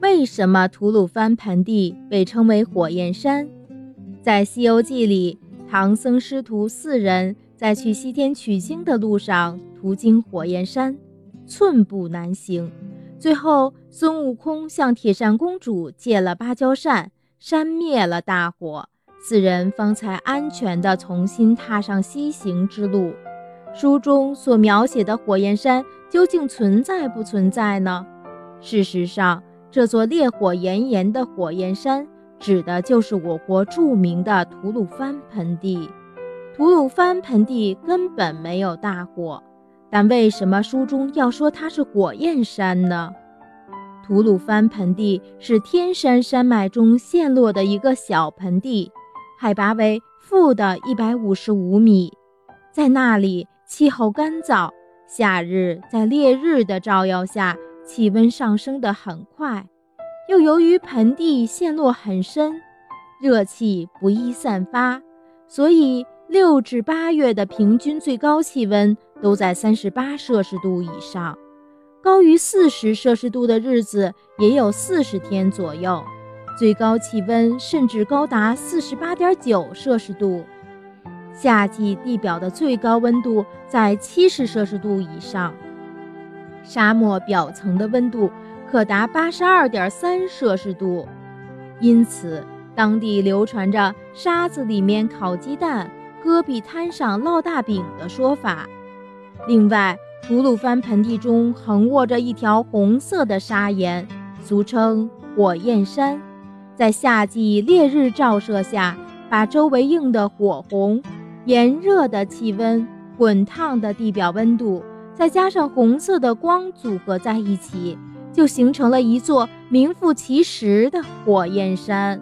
为什么吐鲁番盆地被称为火焰山？在《西游记》里，唐僧师徒四人在去西天取经的路上，途经火焰山，寸步难行。最后，孙悟空向铁扇公主借了芭蕉扇，扇灭了大火，四人方才安全地重新踏上西行之路。书中所描写的火焰山究竟存在不存在呢？事实上，这座烈火炎炎的火焰山，指的就是我国著名的吐鲁番盆地。吐鲁番盆地根本没有大火。但为什么书中要说它是火焰山呢？吐鲁番盆地是天山山脉中陷落的一个小盆地，海拔为负的一百五十五米，在那里气候干燥，夏日在烈日的照耀下，气温上升得很快，又由于盆地陷落很深，热气不易散发，所以六至八月的平均最高气温。都在三十八摄氏度以上，高于四十摄氏度的日子也有四十天左右，最高气温甚至高达四十八点九摄氏度。夏季地表的最高温度在七十摄氏度以上，沙漠表层的温度可达八十二点三摄氏度。因此，当地流传着“沙子里面烤鸡蛋，戈壁滩上烙大饼”的说法。另外，吐鲁番盆地中横卧着一条红色的砂岩，俗称火焰山，在夏季烈日照射下，把周围映得火红。炎热的气温、滚烫的地表温度，再加上红色的光组合在一起，就形成了一座名副其实的火焰山。